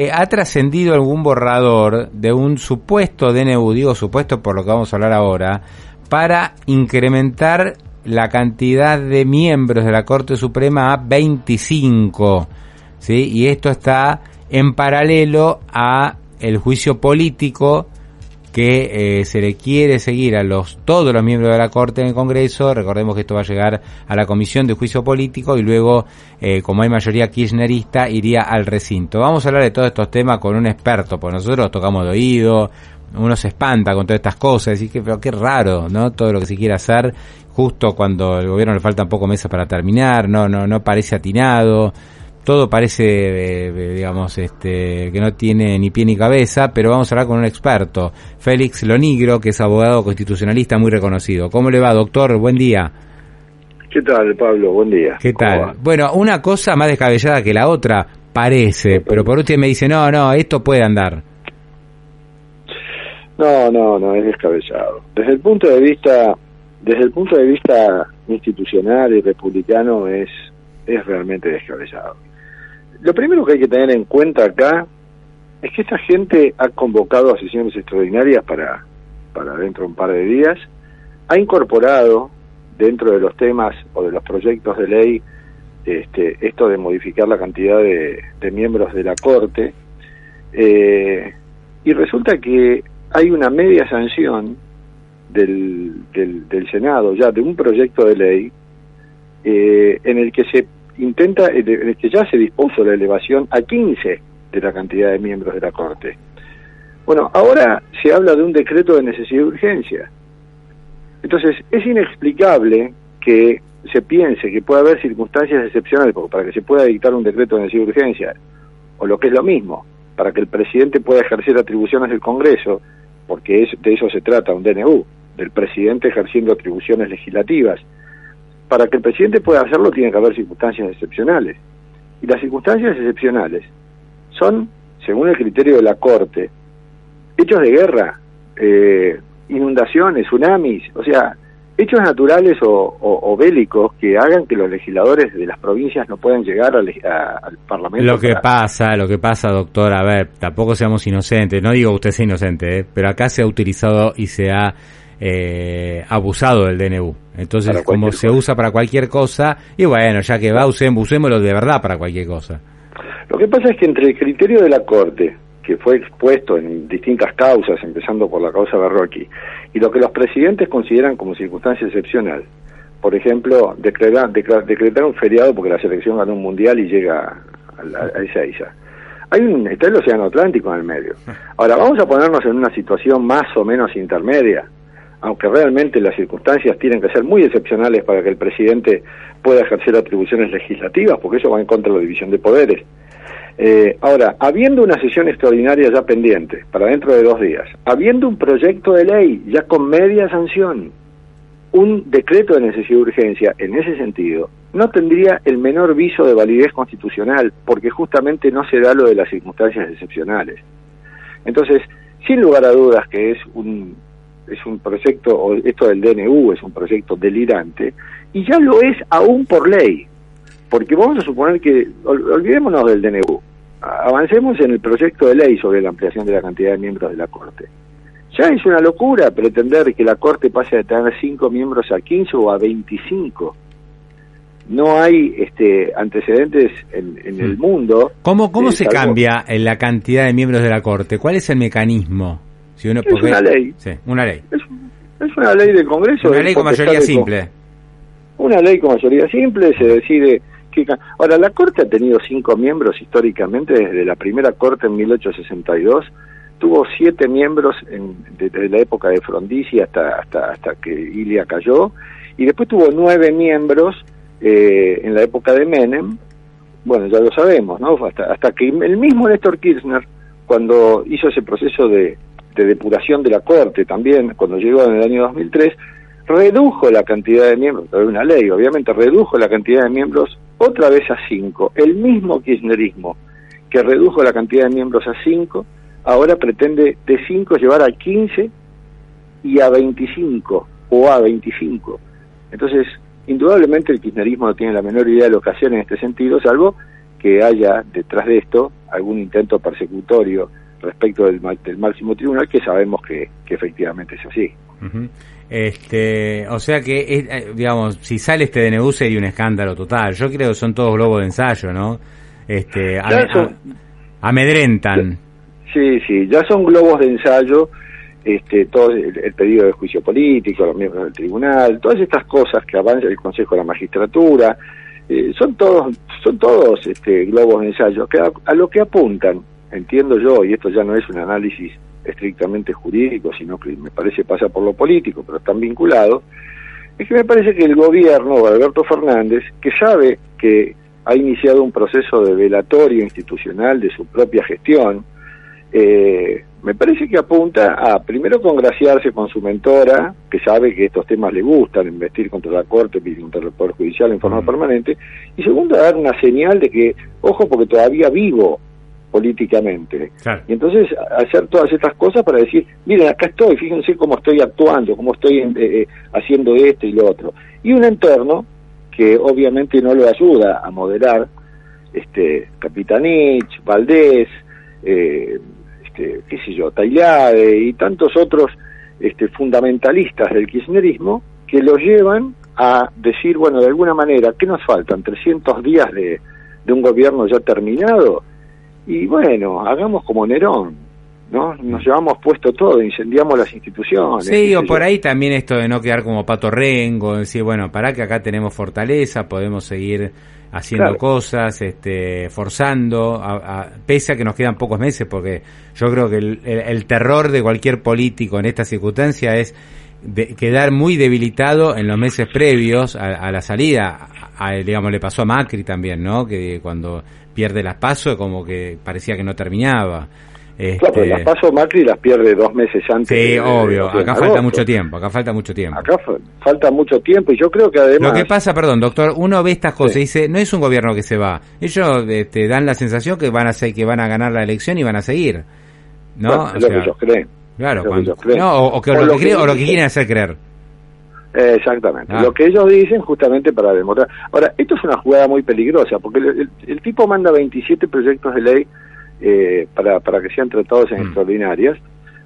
Eh, ¿Ha trascendido algún borrador de un supuesto DNU, digo supuesto por lo que vamos a hablar ahora, para incrementar la cantidad de miembros de la Corte Suprema a 25? ¿sí? Y esto está en paralelo a el juicio político que eh, se le quiere seguir a los todos los miembros de la Corte en el Congreso. Recordemos que esto va a llegar a la Comisión de Juicio Político y luego, eh, como hay mayoría kirchnerista, iría al recinto. Vamos a hablar de todos estos temas con un experto, porque nosotros tocamos de oído, uno se espanta con todas estas cosas, y que, pero qué raro, ¿no? Todo lo que se quiere hacer justo cuando el gobierno le faltan pocos meses para terminar, no, no, no parece atinado todo parece, eh, digamos, este, que no tiene ni pie ni cabeza, pero vamos a hablar con un experto, Félix Lonigro, que es abogado constitucionalista muy reconocido. ¿Cómo le va, doctor? Buen día. ¿Qué tal, Pablo? Buen día. ¿Qué tal? Bueno, una cosa más descabellada que la otra parece, pero por usted me dice, no, no, esto puede andar. No, no, no, es descabellado. Desde el punto de vista, desde el punto de vista institucional y republicano es, es realmente descabellado. Lo primero que hay que tener en cuenta acá es que esta gente ha convocado a extraordinarias para, para dentro de un par de días, ha incorporado dentro de los temas o de los proyectos de ley este, esto de modificar la cantidad de, miembros de la Corte, eh, y resulta que hay una media sanción del, del, Senado ya de un proyecto de ley eh, en el que se intenta, que ya se dispuso la elevación a 15 de la cantidad de miembros de la Corte. Bueno, ahora se habla de un decreto de necesidad de urgencia. Entonces, es inexplicable que se piense que puede haber circunstancias excepcionales para que se pueda dictar un decreto de necesidad de urgencia, o lo que es lo mismo, para que el presidente pueda ejercer atribuciones del Congreso, porque es, de eso se trata un DNU, del presidente ejerciendo atribuciones legislativas para que el presidente pueda hacerlo tiene que haber circunstancias excepcionales. Y las circunstancias excepcionales son, según el criterio de la Corte, hechos de guerra, eh, inundaciones, tsunamis, o sea, hechos naturales o, bélicos que hagan que los legisladores de las provincias no puedan llegar al, Parlamento. Lo que pasa, lo que pasa, doctor, a ver, tampoco seamos inocentes, no digo usted sea inocente, ¿eh? pero acá se ha utilizado y se ha eh, abusado del DNU. Entonces, como se usa para cualquier cosa, y bueno, ya que va, usemos, usémoslo de verdad para cualquier cosa. Lo que pasa es que entre el criterio de la Corte, que fue expuesto en distintas causas, empezando por la causa Berroqui, y lo que los presidentes consideran como circunstancia excepcional, por ejemplo, decretar, decretar un feriado porque la selección ganó un mundial y llega a, esa isla. Hay un, está el Océano Atlántico en el medio. Ahora, vamos a ponernos en una situación más o menos intermedia aunque realmente las circunstancias tienen que ser muy excepcionales para que el presidente pueda ejercer atribuciones legislativas, porque eso va en contra de la división de poderes. Eh, ahora, habiendo una sesión extraordinaria ya pendiente para dentro de dos días, habiendo un proyecto de ley ya con media sanción, un decreto de necesidad de urgencia en ese sentido, no tendría el menor viso de validez constitucional, porque justamente no se da lo de las circunstancias excepcionales. Entonces, sin lugar a dudas que es un, es un proyecto, o esto del DNU es un proyecto delirante, y ya lo es aún por ley, porque vamos a suponer que, olvidémonos del DNU, avancemos en el proyecto de ley sobre la ampliación de la cantidad de miembros de la Corte. Ya es una locura pretender que la Corte pase de tener 5 miembros a 15 o a 25. No hay este, antecedentes en, el mm. mundo. ¿Cómo, cómo se cambia la cantidad de miembros de la Corte? ¿Cuál es el mecanismo? Es una ley. Sí, una ley. Es, una ley del Congreso. Una ley con mayoría simple. Una ley con mayoría simple, se decide... Que, ahora, la Corte ha tenido cinco miembros históricamente, desde la primera Corte en 1862, tuvo siete miembros en, desde la época de Frondizi hasta, hasta, hasta que Ilia cayó, y después tuvo nueve miembros eh, en la época de Menem, bueno, ya lo sabemos, ¿no? Hasta, hasta que el mismo Néstor Kirchner, cuando hizo ese proceso de, de depuración de la Corte también, cuando llegó en el año 2003, redujo la cantidad de miembros, de una ley obviamente, redujo la cantidad de miembros otra vez a cinco. El mismo kirchnerismo que redujo la cantidad de miembros a cinco, ahora pretende de cinco llevar a 15 y a 25 o a 25. Entonces, indudablemente el kirchnerismo no tiene la menor idea de lo que hacer en este sentido, salvo que haya detrás de esto algún intento persecutorio respecto del, del máximo tribunal, que sabemos que, efectivamente es así. Este, o sea que, eh, digamos, si sale este DNU sería un escándalo total. Yo creo que son todos globos de ensayo, ¿no? Este, amedrentan. Sí, sí, ya son globos de ensayo, este, todo el, pedido de juicio político, los miembros del tribunal, todas estas cosas que avanza el Consejo de la Magistratura, eh, son todos, son todos este, globos de ensayo que a lo que apuntan entiendo yo, y esto ya no es un análisis estrictamente jurídico, sino que me parece pasa por lo político, pero están vinculados, es que me parece que el gobierno Alberto Fernández, que sabe que ha iniciado un proceso de velatorio institucional de su propia gestión, eh, me parece que apunta a primero congraciarse con su mentora, que sabe que estos temas le gustan, investir contra la Corte y contra el Poder Judicial en forma mm. permanente, y segundo a dar una señal de que, ojo, porque todavía vivo políticamente. Y entonces hacer todas estas cosas para decir, miren, acá estoy, fíjense cómo estoy actuando, cómo estoy eh, eh, haciendo esto y lo otro. Y un entorno que obviamente no lo ayuda a moderar, este Capitanich, Valdés, eh, este, qué sé yo, Tailade y tantos otros este, fundamentalistas del kirchnerismo que lo llevan a decir, bueno, de alguna manera, ¿qué nos faltan? ¿300 días de, de un gobierno ya terminado? Y bueno, hagamos como Nerón, ¿no? Nos llevamos puesto todo, incendiamos las instituciones. Sí, o por ahí también esto de no quedar como pato rengo, decir, bueno, para que acá tenemos fortaleza, podemos seguir haciendo cosas, este, forzando, pese a que nos quedan pocos meses, porque yo creo que el, terror de cualquier político en esta circunstancia es quedar muy debilitado en los meses previos a, la salida. digamos, le pasó a Macri también, ¿no? Que cuando pierde las pasos como que parecía que no terminaba. Este... las pasos Macri las pierde dos meses antes. Sí, obvio, acá falta mucho tiempo, acá falta mucho tiempo. Acá falta mucho tiempo y yo creo que además... Lo que pasa, perdón, doctor, uno ve estas cosas y dice, no es un gobierno que se va, ellos este, dan la sensación que van a ser, que van a ganar la elección y van a seguir. ¿No? es lo que ellos creen. Claro, o, que, lo, que, o lo que quieren hacer creer exactamente. Ah. Lo que ellos dicen justamente para demorar. Ahora, esto es una jugada muy peligrosa, porque el, tipo manda 27 proyectos de ley eh, para, para que sean tratados en mm. extraordinarias.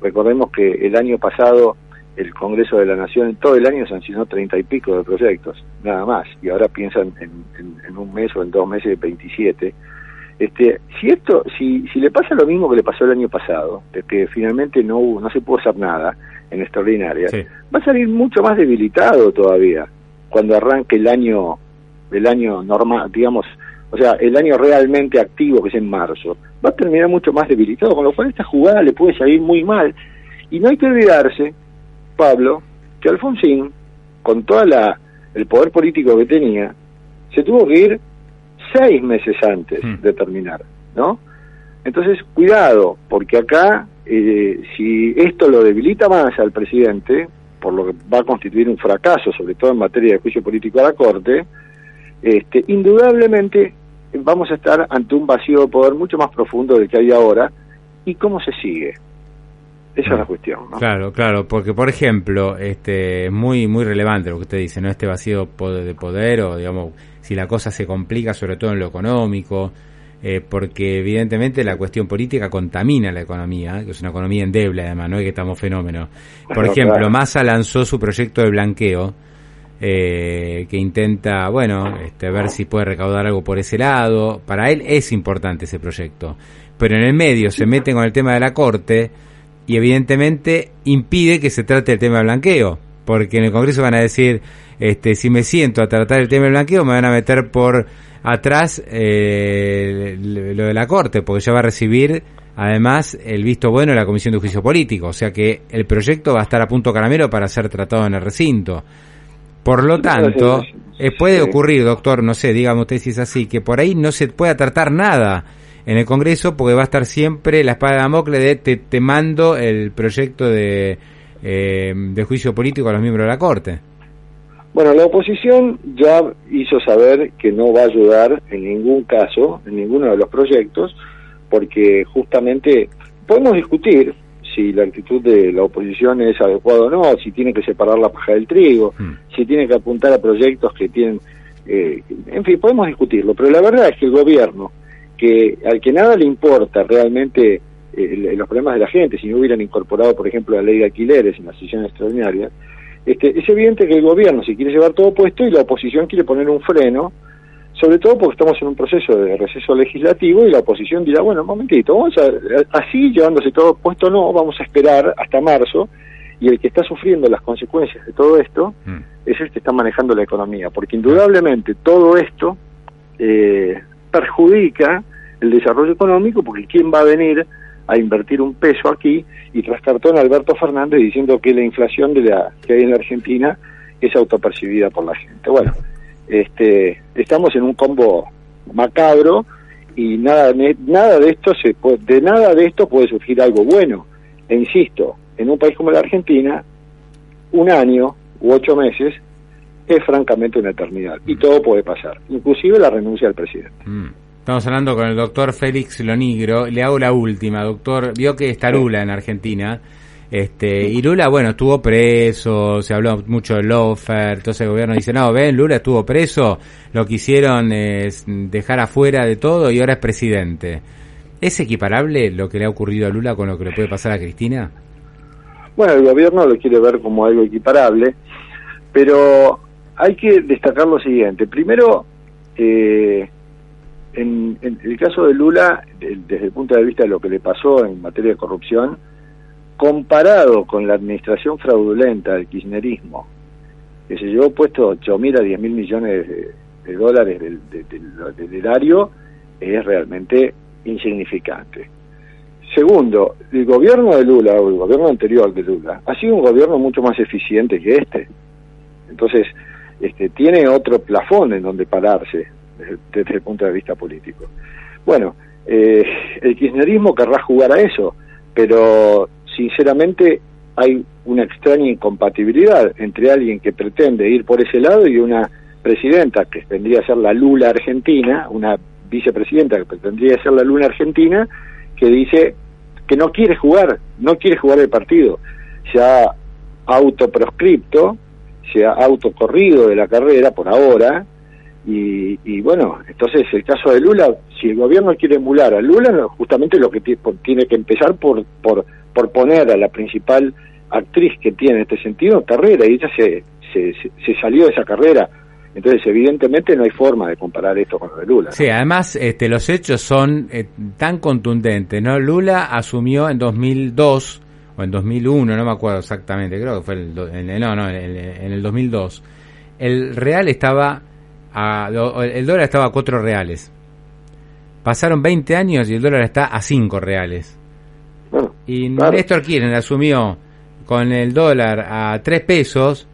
Recordemos que el año pasado el Congreso de la Nación todo el año sancionó treinta y pico de proyectos, nada más, y ahora piensan en, en, un mes o en dos meses 27. Este, si esto, si, si le pasa lo mismo que le pasó el año pasado, de que finalmente no no se pudo hacer nada, en extraordinaria, va a salir mucho más debilitado todavía cuando arranque el año, el año normal, digamos, o sea, el año realmente activo que es en marzo, va a terminar mucho más debilitado, con lo cual esta jugada le puede salir muy mal. Y no hay que olvidarse, Pablo, que Alfonsín, con toda la el poder político que tenía, se tuvo que ir seis meses antes hmm. de terminar, ¿no? Entonces, cuidado, porque acá eh, si esto lo debilita más al presidente, por lo que va a constituir un fracaso, sobre todo en materia de juicio político a la Corte, este, indudablemente vamos a estar ante un vacío de poder mucho más profundo del que hay ahora. ¿Y cómo se sigue? Esa es la cuestión. Claro, claro, porque por ejemplo, este, muy muy relevante lo que usted dice, no este vacío de poder o digamos si la cosa se complica sobre todo en lo económico, eh, porque evidentemente la cuestión política contamina la economía, que es una economía endeble además, no es que estamos fenómenos. Por ejemplo, Massa lanzó su proyecto de blanqueo, eh, que intenta, bueno, este, ver si puede recaudar algo por ese lado. Para él es importante ese proyecto, pero en el medio se mete con el tema de la corte y evidentemente impide que se trate el tema de blanqueo, porque en el Congreso van a decir, este, si me siento a tratar el tema del blanqueo, me van a meter por atrás eh, lo de la Corte, porque ya va a recibir además el visto bueno de la Comisión de Juicio Político, o sea que el proyecto va a estar a punto caramelo para ser tratado en el recinto. Por lo tanto, eh, puede ocurrir, doctor, no sé, dígame usted si es así, que por ahí no se pueda tratar nada en el Congreso porque va a estar siempre la espada de Damocles de te, te mando el proyecto de, eh, de juicio político a los miembros de la Corte. Bueno, la oposición ya hizo saber que no va a ayudar en ningún caso, en ninguno de los proyectos, porque justamente podemos discutir si la actitud de la oposición es adecuada o no, si tiene que separar la paja del trigo, hmm. si tiene que apuntar a proyectos que tienen eh, en fin, podemos discutirlo, pero la verdad es que el gobierno, que al que nada le importa realmente eh, los problemas de la gente, si no hubieran incorporado, por ejemplo, la ley de alquileres en la sesión extraordinaria, este, es evidente que el gobierno si quiere llevar todo puesto y la oposición quiere poner un freno, sobre todo porque estamos en un proceso de receso legislativo y la oposición dirá, bueno, un momentito, vamos a, así llevándose todo puesto, no, vamos a esperar hasta marzo y el que está sufriendo las consecuencias de todo esto mm. es el que está manejando la economía, porque indudablemente todo esto eh, perjudica el desarrollo económico, porque ¿quién va a venir a invertir un peso aquí? Y tras cartón Alberto Fernández diciendo que la inflación de la que hay en la Argentina es autopercibida por la gente. Bueno, este, estamos en un combo macabro y nada, nada de esto se puede, de nada de esto puede surgir algo bueno. E insisto, en un país como la Argentina, un año u ocho meses es francamente una eternidad y todo puede pasar, inclusive la renuncia del presidente. Mm. Estamos hablando con el doctor Félix Lonigro. Le hago la última, doctor. Vio que está Lula en Argentina. Este, y Lula, bueno, estuvo preso, se habló mucho de Lofer, entonces el gobierno dice, no, ven, Lula estuvo preso, lo quisieron es dejar afuera de todo y ahora es presidente. ¿Es equiparable lo que le ha ocurrido a Lula con lo que le puede pasar a Cristina? Bueno, el gobierno lo quiere ver como algo equiparable, pero hay que destacar lo siguiente. Primero, eh, en, el caso de Lula, desde el punto de vista de lo que le pasó en materia de corrupción, comparado con la administración fraudulenta del kirchnerismo, que se llevó puesto 8 mil a 10 mil millones de, dólares del, del, erario, es realmente insignificante. Segundo, el gobierno de Lula, o el gobierno anterior de Lula, ha sido un gobierno mucho más eficiente que este. Entonces, este, tiene otro plafón en donde pararse desde, el punto de vista político. Bueno, eh, el kirchnerismo querrá jugar a eso, pero sinceramente hay una extraña incompatibilidad entre alguien que pretende ir por ese lado y una presidenta que tendría a ser la Lula argentina, una vicepresidenta que pretendría ser la Lula argentina, que dice que no quiere jugar, no quiere jugar el partido. Se ha autoproscripto, se ha autocorrido de la carrera por ahora, y, bueno, entonces el caso de Lula, si el gobierno quiere emular a Lula, justamente lo que tiene que empezar por, por, por poner a la principal actriz que tiene en este sentido carrera, y ella se, se, salió de esa carrera entonces, evidentemente no hay forma de comparar esto con lo de Lula. Sí, además este, los hechos son eh, tan contundentes, ¿no? Lula asumió en 2002 o en 2001, no me acuerdo exactamente, creo que fue el, en, no, no, en, el 2002. El real estaba a, el dólar estaba a 4 reales. Pasaron 20 años y el dólar está a 5 reales. y Néstor Kirchner asumió con el dólar a 3 pesos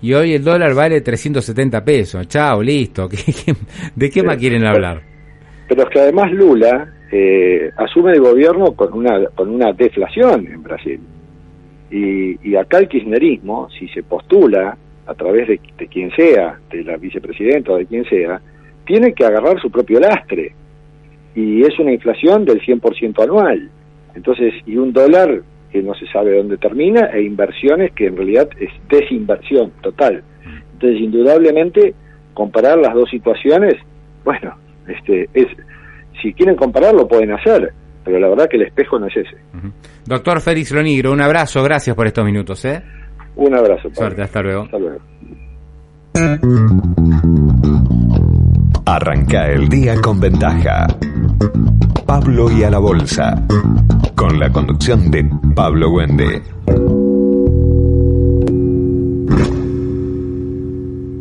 y hoy el dólar vale 370 pesos. Chao, listo. ¿De qué más quieren hablar? Pero es que además Lula eh, asume el gobierno con una, con una deflación en Brasil. Y, y acá el kirchnerismo, si se postula a través de, de quien sea, de la vicepresidenta o de quien sea, tiene que agarrar su propio lastre. Y es una inflación del 100% anual. Entonces, y un dólar que no se sabe dónde termina, e inversiones que en realidad es desinversión total. Entonces, indudablemente, comparar las dos situaciones, bueno, este, es, si quieren compararlo pueden hacer, pero la verdad que el espejo no es ese. Doctor Félix Lonigro, un abrazo, gracias por estos minutos. ¿eh? Un abrazo. Suerte, hasta luego. Hasta luego. Arranca el día con ventaja. Pablo y a la bolsa. Con la conducción de Pablo Wende.